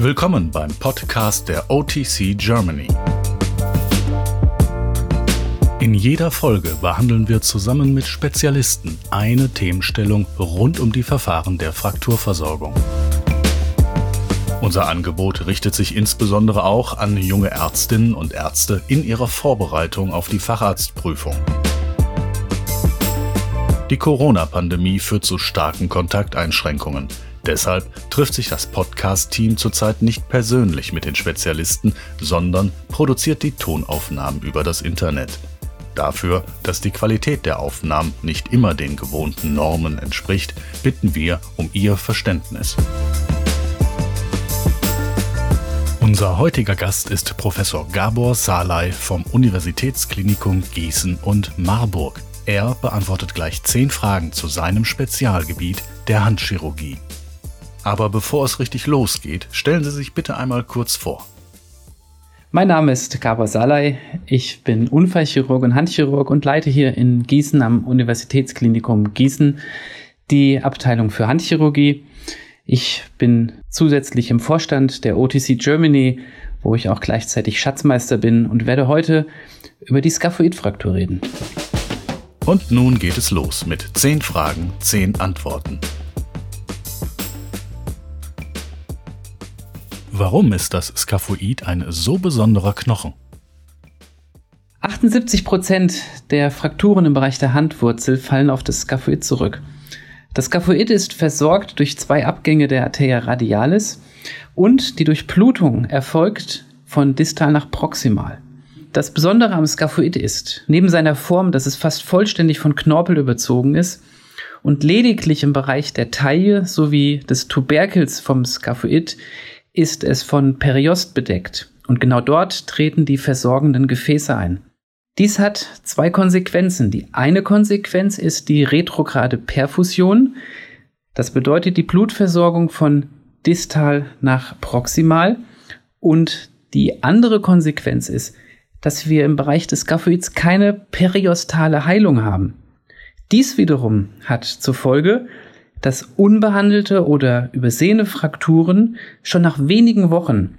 Willkommen beim Podcast der OTC Germany. In jeder Folge behandeln wir zusammen mit Spezialisten eine Themenstellung rund um die Verfahren der Frakturversorgung. Unser Angebot richtet sich insbesondere auch an junge Ärztinnen und Ärzte in ihrer Vorbereitung auf die Facharztprüfung. Die Corona-Pandemie führt zu starken Kontakteinschränkungen. Deshalb trifft sich das Podcast-Team zurzeit nicht persönlich mit den Spezialisten, sondern produziert die Tonaufnahmen über das Internet. Dafür, dass die Qualität der Aufnahmen nicht immer den gewohnten Normen entspricht, bitten wir um Ihr Verständnis. Unser heutiger Gast ist Professor Gabor Salai vom Universitätsklinikum Gießen und Marburg. Er beantwortet gleich zehn Fragen zu seinem Spezialgebiet der Handchirurgie. Aber bevor es richtig losgeht, stellen Sie sich bitte einmal kurz vor. Mein Name ist Gabor Salai. Ich bin Unfallchirurg und Handchirurg und leite hier in Gießen am Universitätsklinikum Gießen die Abteilung für Handchirurgie. Ich bin zusätzlich im Vorstand der OTC Germany, wo ich auch gleichzeitig Schatzmeister bin und werde heute über die Skaphoidfraktur reden. Und nun geht es los mit 10 Fragen, 10 Antworten. Warum ist das Skaphoid ein so besonderer Knochen? 78 Prozent der Frakturen im Bereich der Handwurzel fallen auf das Skaphoid zurück. Das Skaphoid ist versorgt durch zwei Abgänge der Arteria radialis und die Durchblutung erfolgt von distal nach proximal. Das Besondere am Skaphoid ist, neben seiner Form, dass es fast vollständig von Knorpel überzogen ist und lediglich im Bereich der Taille sowie des Tuberkels vom Skaphoid ist es von Periost bedeckt. Und genau dort treten die versorgenden Gefäße ein. Dies hat zwei Konsequenzen. Die eine Konsequenz ist die retrograde Perfusion. Das bedeutet die Blutversorgung von distal nach proximal. Und die andere Konsequenz ist, dass wir im Bereich des Skaphoids keine periostale Heilung haben. Dies wiederum hat zur Folge, dass unbehandelte oder übersehene Frakturen schon nach wenigen Wochen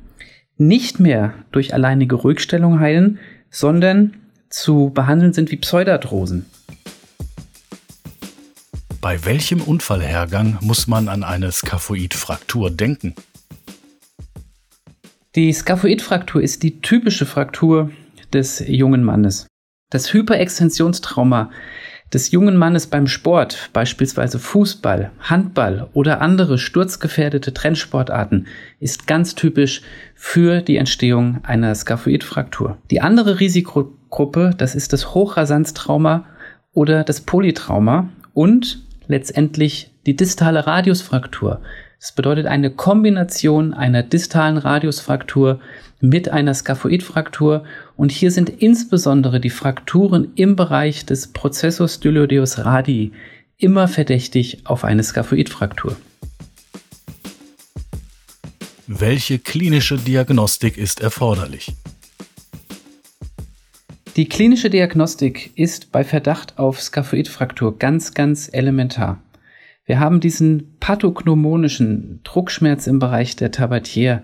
nicht mehr durch alleinige Ruhigstellung heilen, sondern zu behandeln sind wie Pseudarthrosen. Bei welchem Unfallhergang muss man an eine Skaphoidfraktur denken? Die Skaphoidfraktur ist die typische Fraktur des jungen Mannes. Das Hyperextensionstrauma des jungen Mannes beim Sport, beispielsweise Fußball, Handball oder andere sturzgefährdete Trendsportarten, ist ganz typisch für die Entstehung einer Skaphoidfraktur. Die andere Risikogruppe, das ist das Hochrasanztrauma oder das Polytrauma und letztendlich die distale Radiusfraktur. Das bedeutet eine Kombination einer distalen Radiusfraktur mit einer Skaphoidfraktur und hier sind insbesondere die Frakturen im Bereich des Prozessus styloideus radii immer verdächtig auf eine Skaphoidfraktur. Welche klinische Diagnostik ist erforderlich? Die klinische Diagnostik ist bei Verdacht auf Skaphoidfraktur ganz, ganz elementar. Wir haben diesen pathognomonischen Druckschmerz im Bereich der Tabatiere,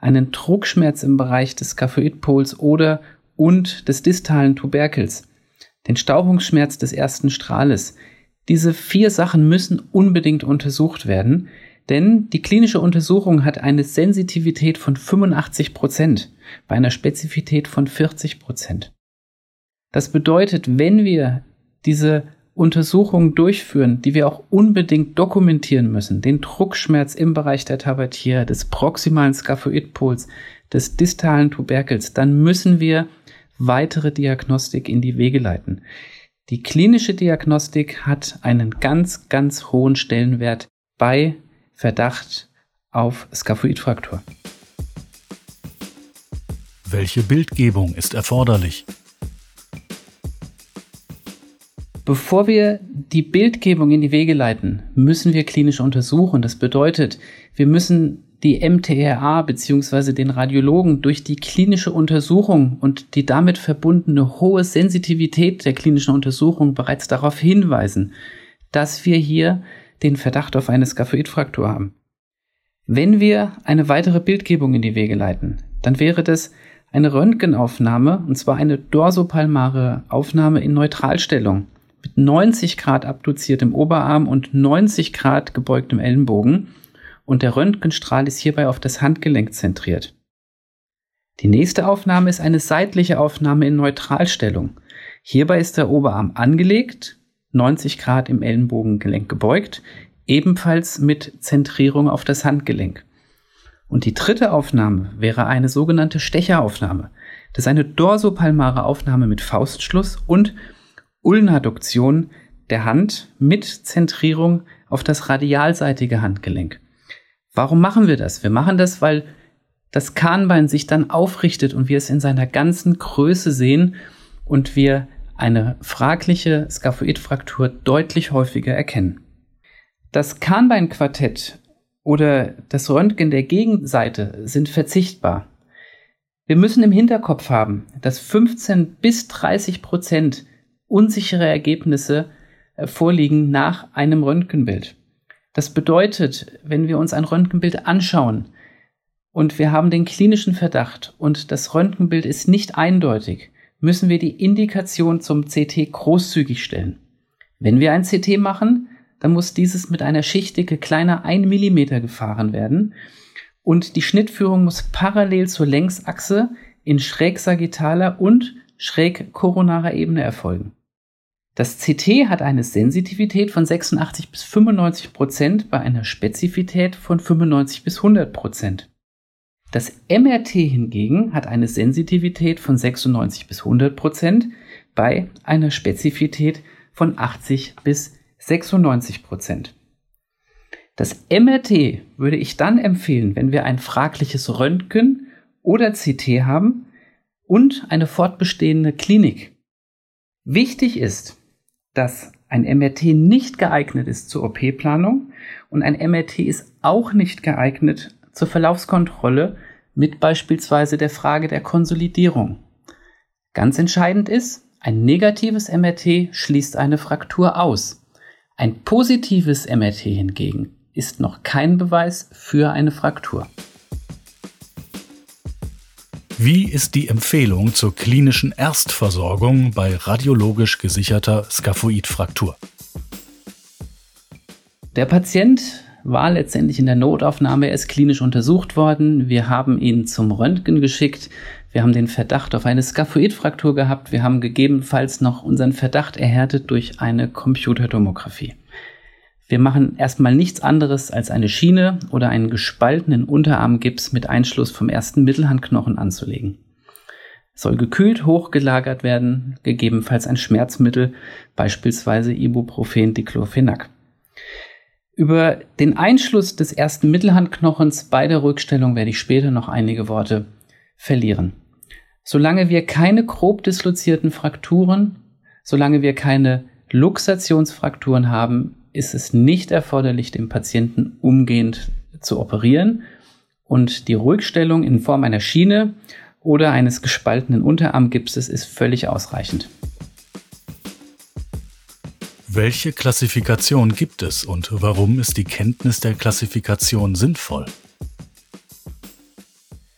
einen Druckschmerz im Bereich des Skaphoidpols oder und des distalen Tuberkels, den Stauchungsschmerz des ersten Strahles. Diese vier Sachen müssen unbedingt untersucht werden, denn die klinische Untersuchung hat eine Sensitivität von 85 Prozent bei einer Spezifität von 40 Prozent. Das bedeutet, wenn wir diese Untersuchungen durchführen, die wir auch unbedingt dokumentieren müssen, den Druckschmerz im Bereich der Tabatiere, des proximalen Skaphoidpols, des distalen Tuberkels, dann müssen wir weitere Diagnostik in die Wege leiten. Die klinische Diagnostik hat einen ganz, ganz hohen Stellenwert bei Verdacht auf Skaphoidfraktur. Welche Bildgebung ist erforderlich? Bevor wir die Bildgebung in die Wege leiten, müssen wir klinisch untersuchen. Das bedeutet, wir müssen die MTRA bzw. den Radiologen durch die klinische Untersuchung und die damit verbundene hohe Sensitivität der klinischen Untersuchung bereits darauf hinweisen, dass wir hier den Verdacht auf eine Skaphoidfraktur haben. Wenn wir eine weitere Bildgebung in die Wege leiten, dann wäre das eine Röntgenaufnahme, und zwar eine dorsopalmare Aufnahme in Neutralstellung mit 90 Grad abduziertem Oberarm und 90 Grad gebeugtem Ellenbogen und der Röntgenstrahl ist hierbei auf das Handgelenk zentriert. Die nächste Aufnahme ist eine seitliche Aufnahme in Neutralstellung. Hierbei ist der Oberarm angelegt, 90 Grad im Ellenbogengelenk gebeugt, ebenfalls mit Zentrierung auf das Handgelenk. Und die dritte Aufnahme wäre eine sogenannte Stecheraufnahme. Das ist eine dorsopalmare Aufnahme mit Faustschluss und Ulnaduktion der Hand mit Zentrierung auf das radialseitige Handgelenk. Warum machen wir das? Wir machen das, weil das Kahnbein sich dann aufrichtet und wir es in seiner ganzen Größe sehen und wir eine fragliche Skaphoidfraktur deutlich häufiger erkennen. Das Kahnbeinquartett oder das Röntgen der Gegenseite sind verzichtbar. Wir müssen im Hinterkopf haben, dass 15 bis 30 Prozent unsichere Ergebnisse äh, vorliegen nach einem Röntgenbild. Das bedeutet, wenn wir uns ein Röntgenbild anschauen und wir haben den klinischen Verdacht und das Röntgenbild ist nicht eindeutig, müssen wir die Indikation zum CT großzügig stellen. Wenn wir ein CT machen, dann muss dieses mit einer Schichtdicke kleiner 1 mm gefahren werden und die Schnittführung muss parallel zur Längsachse in schräg sagittaler und schräg koronarer Ebene erfolgen. Das CT hat eine Sensitivität von 86 bis 95 Prozent bei einer Spezifität von 95 bis 100 Prozent. Das MRT hingegen hat eine Sensitivität von 96 bis 100 Prozent bei einer Spezifität von 80 bis 96 Prozent. Das MRT würde ich dann empfehlen, wenn wir ein fragliches Röntgen oder CT haben und eine fortbestehende Klinik. Wichtig ist, dass ein MRT nicht geeignet ist zur OP-Planung und ein MRT ist auch nicht geeignet zur Verlaufskontrolle mit beispielsweise der Frage der Konsolidierung. Ganz entscheidend ist, ein negatives MRT schließt eine Fraktur aus. Ein positives MRT hingegen ist noch kein Beweis für eine Fraktur. Wie ist die Empfehlung zur klinischen Erstversorgung bei radiologisch gesicherter Skaphoidfraktur? Der Patient war letztendlich in der Notaufnahme, er ist klinisch untersucht worden. Wir haben ihn zum Röntgen geschickt. Wir haben den Verdacht auf eine Skaphoidfraktur gehabt. Wir haben gegebenenfalls noch unseren Verdacht erhärtet durch eine Computertomographie. Wir machen erstmal nichts anderes als eine Schiene oder einen gespaltenen Unterarmgips mit Einschluss vom ersten Mittelhandknochen anzulegen. soll gekühlt hochgelagert werden, gegebenenfalls ein Schmerzmittel, beispielsweise Ibuprofen Diclofenac. Über den Einschluss des ersten Mittelhandknochens bei der Rückstellung werde ich später noch einige Worte verlieren. Solange wir keine grob dislozierten Frakturen, solange wir keine Luxationsfrakturen haben, ist es nicht erforderlich, den Patienten umgehend zu operieren und die Ruhigstellung in Form einer Schiene oder eines gespaltenen Unterarmgipses ist völlig ausreichend. Welche Klassifikation gibt es und warum ist die Kenntnis der Klassifikation sinnvoll?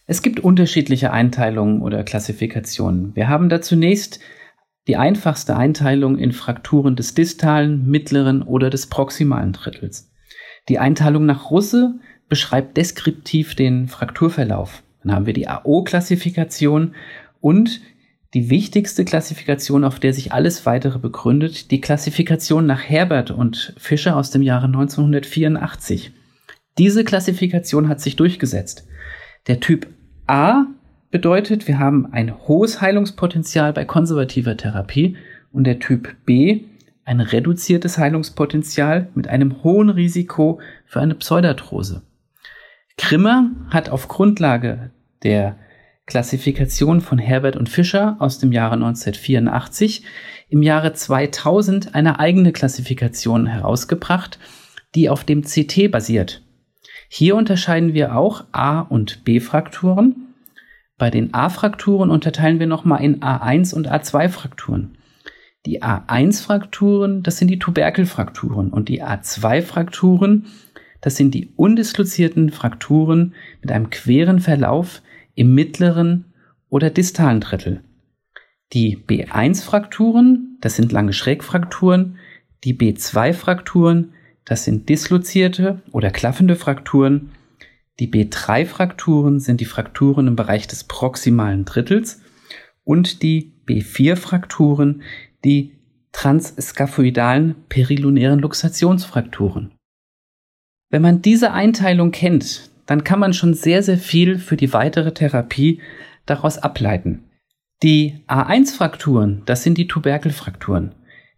Es gibt unterschiedliche Einteilungen oder Klassifikationen. Wir haben da zunächst die einfachste Einteilung in Frakturen des distalen, mittleren oder des proximalen Drittels. Die Einteilung nach Russe beschreibt deskriptiv den Frakturverlauf. Dann haben wir die AO-Klassifikation und die wichtigste Klassifikation, auf der sich alles weitere begründet, die Klassifikation nach Herbert und Fischer aus dem Jahre 1984. Diese Klassifikation hat sich durchgesetzt. Der Typ A bedeutet, wir haben ein hohes Heilungspotenzial bei konservativer Therapie und der Typ B ein reduziertes Heilungspotenzial mit einem hohen Risiko für eine Pseudarthrose. Grimmer hat auf Grundlage der Klassifikation von Herbert und Fischer aus dem Jahre 1984 im Jahre 2000 eine eigene Klassifikation herausgebracht, die auf dem CT basiert. Hier unterscheiden wir auch A- und B-Frakturen bei den A-Frakturen unterteilen wir nochmal in A1 und A2-Frakturen. Die A1-Frakturen, das sind die Tuberkelfrakturen und die A2-Frakturen, das sind die undislozierten Frakturen mit einem queren Verlauf im mittleren oder distalen Drittel. Die B1-Frakturen, das sind lange Schrägfrakturen, die B2-Frakturen, das sind dislozierte oder klaffende Frakturen, die B3-Frakturen sind die Frakturen im Bereich des proximalen Drittels und die B4-Frakturen die transskaphoidalen perilunären Luxationsfrakturen. Wenn man diese Einteilung kennt, dann kann man schon sehr, sehr viel für die weitere Therapie daraus ableiten. Die A1-Frakturen, das sind die Tuberkelfrakturen.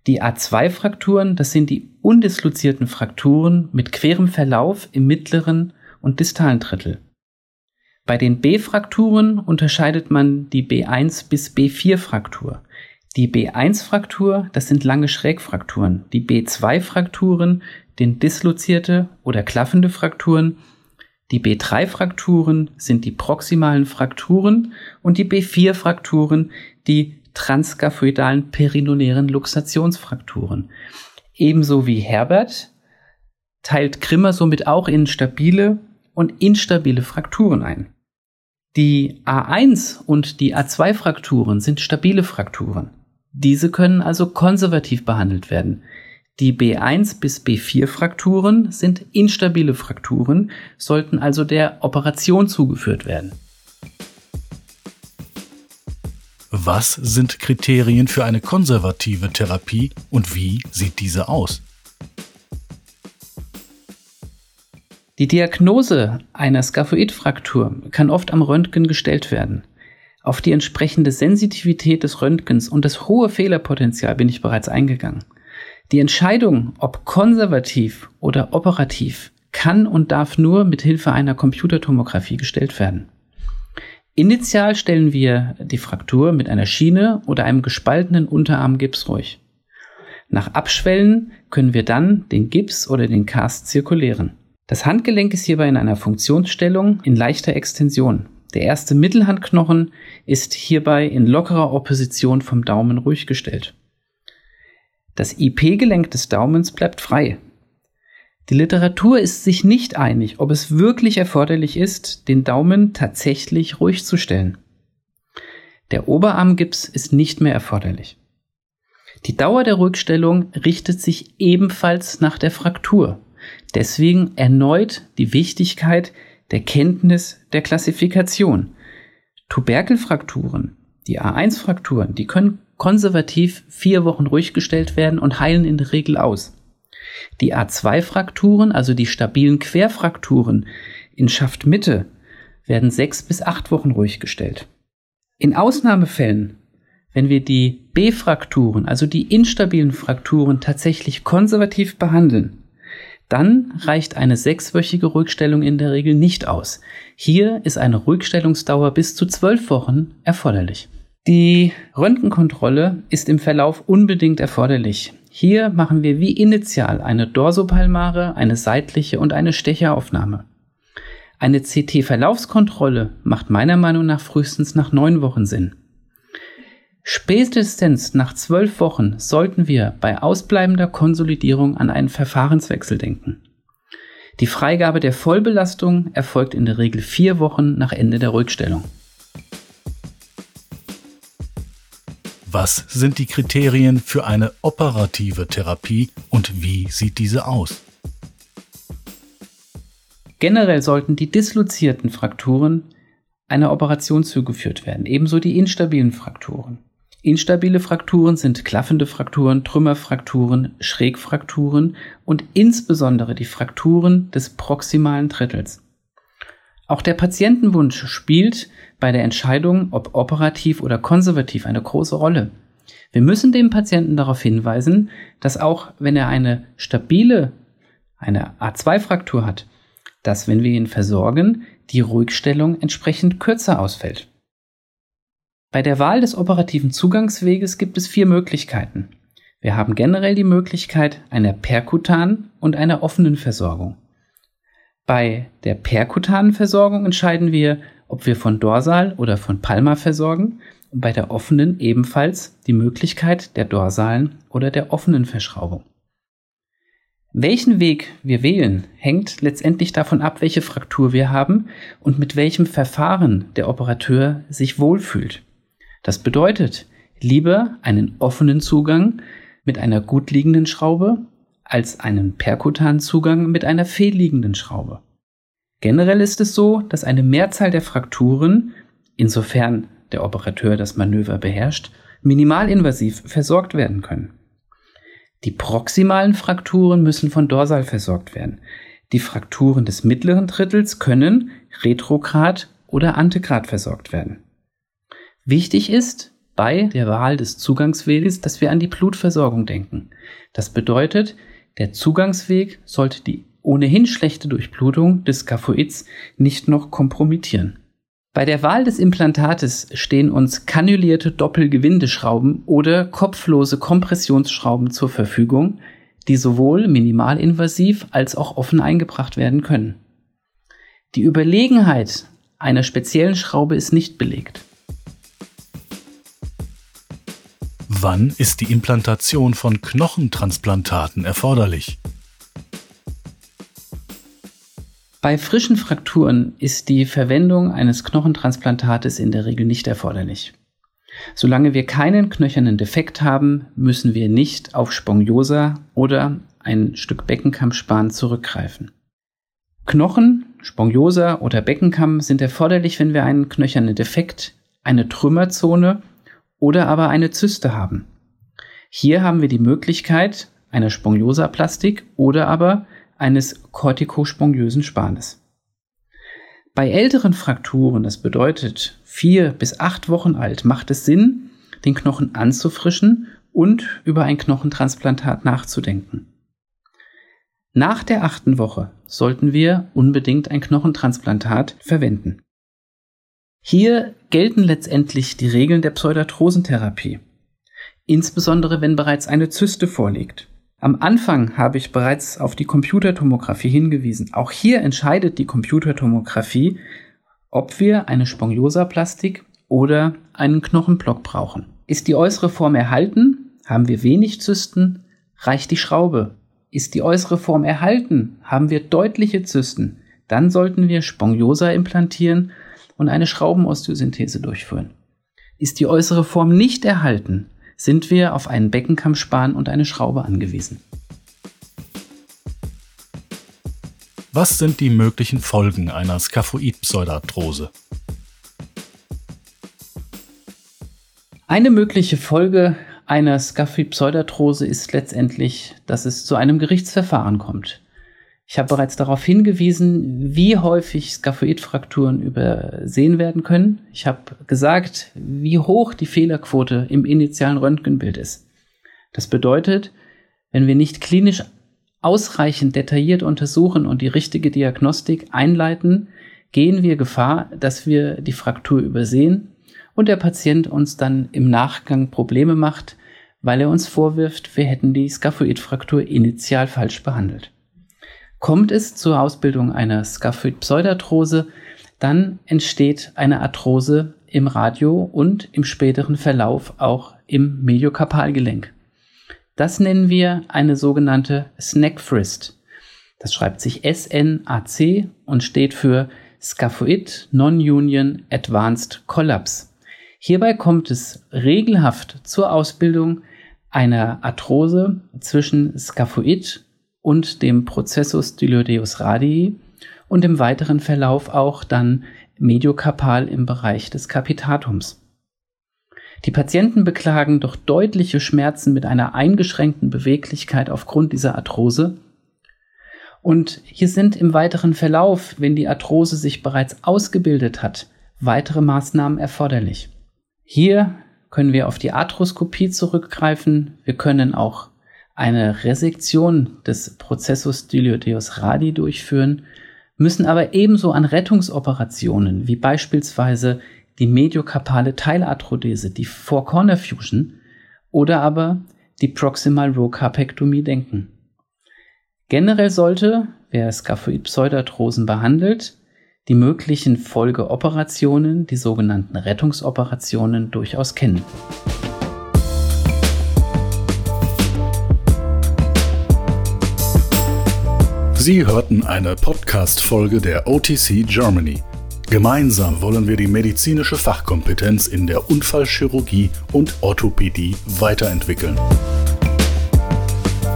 Die A2-Frakturen, das sind die undislozierten Frakturen mit querem Verlauf im mittleren und distalen Drittel. Bei den B-Frakturen unterscheidet man die B1 bis B4-Fraktur. Die B1-Fraktur, das sind lange Schrägfrakturen. Die B2-Frakturen, den dislozierte oder klaffende Frakturen. Die B3-Frakturen sind die proximalen Frakturen und die B4-Frakturen die transskaphoidalen perinonären Luxationsfrakturen. Ebenso wie Herbert teilt Grimmer somit auch in stabile und instabile Frakturen ein. Die A1 und die A2 Frakturen sind stabile Frakturen. Diese können also konservativ behandelt werden. Die B1 bis B4 Frakturen sind instabile Frakturen, sollten also der Operation zugeführt werden. Was sind Kriterien für eine konservative Therapie und wie sieht diese aus? Die Diagnose einer Skaphoidfraktur kann oft am Röntgen gestellt werden. Auf die entsprechende Sensitivität des Röntgens und das hohe Fehlerpotenzial bin ich bereits eingegangen. Die Entscheidung, ob konservativ oder operativ, kann und darf nur mit Hilfe einer Computertomographie gestellt werden. Initial stellen wir die Fraktur mit einer Schiene oder einem gespaltenen Unterarmgips ruhig. Nach Abschwellen können wir dann den Gips oder den Cast zirkulieren. Das Handgelenk ist hierbei in einer Funktionsstellung in leichter Extension. Der erste Mittelhandknochen ist hierbei in lockerer Opposition vom Daumen ruhig gestellt. Das IP-Gelenk des Daumens bleibt frei. Die Literatur ist sich nicht einig, ob es wirklich erforderlich ist, den Daumen tatsächlich ruhig zu stellen. Der Oberarmgips ist nicht mehr erforderlich. Die Dauer der Ruhigstellung richtet sich ebenfalls nach der Fraktur. Deswegen erneut die Wichtigkeit der Kenntnis der Klassifikation. Tuberkelfrakturen, die A1-Frakturen, die können konservativ vier Wochen ruhig gestellt werden und heilen in der Regel aus. Die A2-Frakturen, also die stabilen Querfrakturen in Schaftmitte, werden sechs bis acht Wochen ruhig gestellt. In Ausnahmefällen, wenn wir die B-Frakturen, also die instabilen Frakturen tatsächlich konservativ behandeln, dann reicht eine sechswöchige Ruhigstellung in der Regel nicht aus. Hier ist eine Ruhigstellungsdauer bis zu zwölf Wochen erforderlich. Die Röntgenkontrolle ist im Verlauf unbedingt erforderlich. Hier machen wir wie initial eine dorsopalmare, eine seitliche und eine Stecheraufnahme. Eine CT-Verlaufskontrolle macht meiner Meinung nach frühestens nach neun Wochen Sinn. Spätestens nach zwölf Wochen sollten wir bei ausbleibender Konsolidierung an einen Verfahrenswechsel denken. Die Freigabe der Vollbelastung erfolgt in der Regel vier Wochen nach Ende der Rückstellung. Was sind die Kriterien für eine operative Therapie und wie sieht diese aus? Generell sollten die dislozierten Frakturen einer Operation zugeführt werden, ebenso die instabilen Frakturen. Instabile Frakturen sind klaffende Frakturen, Trümmerfrakturen, Schrägfrakturen und insbesondere die Frakturen des proximalen Drittels. Auch der Patientenwunsch spielt bei der Entscheidung, ob operativ oder konservativ, eine große Rolle. Wir müssen dem Patienten darauf hinweisen, dass auch wenn er eine stabile, eine A2-Fraktur hat, dass wenn wir ihn versorgen, die Ruhigstellung entsprechend kürzer ausfällt. Bei der Wahl des operativen Zugangsweges gibt es vier Möglichkeiten. Wir haben generell die Möglichkeit einer perkutanen und einer offenen Versorgung. Bei der perkutanen Versorgung entscheiden wir, ob wir von Dorsal oder von Palma versorgen und bei der offenen ebenfalls die Möglichkeit der dorsalen oder der offenen Verschraubung. Welchen Weg wir wählen, hängt letztendlich davon ab, welche Fraktur wir haben und mit welchem Verfahren der Operateur sich wohlfühlt. Das bedeutet, lieber einen offenen Zugang mit einer gut liegenden Schraube als einen perkutanen Zugang mit einer fehlliegenden Schraube. Generell ist es so, dass eine Mehrzahl der Frakturen, insofern der Operateur das Manöver beherrscht, minimalinvasiv versorgt werden können. Die proximalen Frakturen müssen von dorsal versorgt werden. Die Frakturen des mittleren Drittels können retrograd oder antegrad versorgt werden. Wichtig ist bei der Wahl des Zugangsweges, dass wir an die Blutversorgung denken. Das bedeutet, der Zugangsweg sollte die ohnehin schlechte Durchblutung des Skaphoids nicht noch kompromittieren. Bei der Wahl des Implantates stehen uns kanulierte Doppelgewindeschrauben oder kopflose Kompressionsschrauben zur Verfügung, die sowohl minimalinvasiv als auch offen eingebracht werden können. Die Überlegenheit einer speziellen Schraube ist nicht belegt. Wann ist die Implantation von Knochentransplantaten erforderlich? Bei frischen Frakturen ist die Verwendung eines Knochentransplantates in der Regel nicht erforderlich. Solange wir keinen knöchernen Defekt haben, müssen wir nicht auf Spongiosa oder ein Stück Beckenkammspan zurückgreifen. Knochen, Spongiosa oder Beckenkamm sind erforderlich, wenn wir einen knöchernen Defekt, eine Trümmerzone oder aber eine Zyste haben. Hier haben wir die Möglichkeit einer Spongiosaplastik oder aber eines kortikospongiösen Spanes. Bei älteren Frakturen, das bedeutet vier bis acht Wochen alt, macht es Sinn, den Knochen anzufrischen und über ein Knochentransplantat nachzudenken. Nach der achten Woche sollten wir unbedingt ein Knochentransplantat verwenden. Hier gelten letztendlich die Regeln der Pseudarthrosentherapie, insbesondere wenn bereits eine Zyste vorliegt. Am Anfang habe ich bereits auf die Computertomographie hingewiesen. Auch hier entscheidet die Computertomographie, ob wir eine Spongiosaplastik oder einen Knochenblock brauchen. Ist die äußere Form erhalten, haben wir wenig Zysten, reicht die Schraube. Ist die äußere Form erhalten, haben wir deutliche Zysten, dann sollten wir Spongiosa implantieren und eine Schraubenosteosynthese durchführen. Ist die äußere Form nicht erhalten, sind wir auf einen Beckenkammspan und eine Schraube angewiesen. Was sind die möglichen Folgen einer Skaphoid-Pseudarthrose? Eine mögliche Folge einer Skaphoid-Pseudarthrose ist letztendlich, dass es zu einem Gerichtsverfahren kommt. Ich habe bereits darauf hingewiesen, wie häufig Skaphoidfrakturen übersehen werden können. Ich habe gesagt, wie hoch die Fehlerquote im initialen Röntgenbild ist. Das bedeutet, wenn wir nicht klinisch ausreichend detailliert untersuchen und die richtige Diagnostik einleiten, gehen wir Gefahr, dass wir die Fraktur übersehen und der Patient uns dann im Nachgang Probleme macht, weil er uns vorwirft, wir hätten die Skaphoidfraktur initial falsch behandelt. Kommt es zur Ausbildung einer Skaphoid-Pseudarthrose, dann entsteht eine Arthrose im Radio und im späteren Verlauf auch im Mediokarpalgelenk. Das nennen wir eine sogenannte Snack-Frist. Das schreibt sich SNAC und steht für Scaphoid Non-Union Advanced Collapse. Hierbei kommt es regelhaft zur Ausbildung einer Arthrose zwischen Scaphoid und dem Prozessus styloideus radii und im weiteren Verlauf auch dann mediokarpal im Bereich des Kapitatums. Die Patienten beklagen doch deutliche Schmerzen mit einer eingeschränkten Beweglichkeit aufgrund dieser Arthrose. Und hier sind im weiteren Verlauf, wenn die Arthrose sich bereits ausgebildet hat, weitere Maßnahmen erforderlich. Hier können wir auf die Arthroskopie zurückgreifen. Wir können auch eine Resektion des Prozessus styloideus radi durchführen, müssen aber ebenso an Rettungsoperationen wie beispielsweise die mediokarpale Teilarthrodese, die Four Corner Fusion oder aber die Proximal Row Carpektomie denken. Generell sollte, wer Skaphoid-Pseudarthrosen behandelt, die möglichen Folgeoperationen, die sogenannten Rettungsoperationen, durchaus kennen. Sie hörten eine Podcast-Folge der OTC Germany. Gemeinsam wollen wir die medizinische Fachkompetenz in der Unfallchirurgie und Orthopädie weiterentwickeln.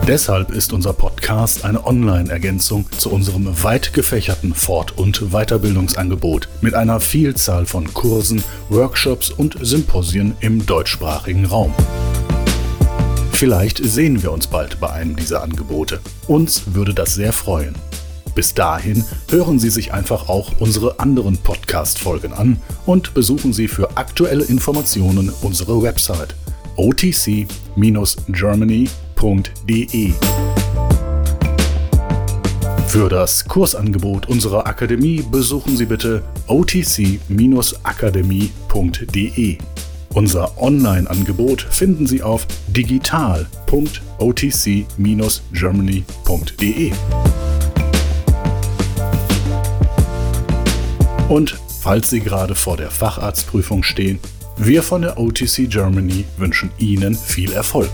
Deshalb ist unser Podcast eine Online-Ergänzung zu unserem weit gefächerten Fort- und Weiterbildungsangebot mit einer Vielzahl von Kursen, Workshops und Symposien im deutschsprachigen Raum. Vielleicht sehen wir uns bald bei einem dieser Angebote. Uns würde das sehr freuen. Bis dahin hören Sie sich einfach auch unsere anderen Podcast-Folgen an und besuchen Sie für aktuelle Informationen unsere Website otc-germany.de. Für das Kursangebot unserer Akademie besuchen Sie bitte otc-akademie.de. Unser Online-Angebot finden Sie auf digital.otc-germany.de. Und falls Sie gerade vor der Facharztprüfung stehen, wir von der OTC Germany wünschen Ihnen viel Erfolg.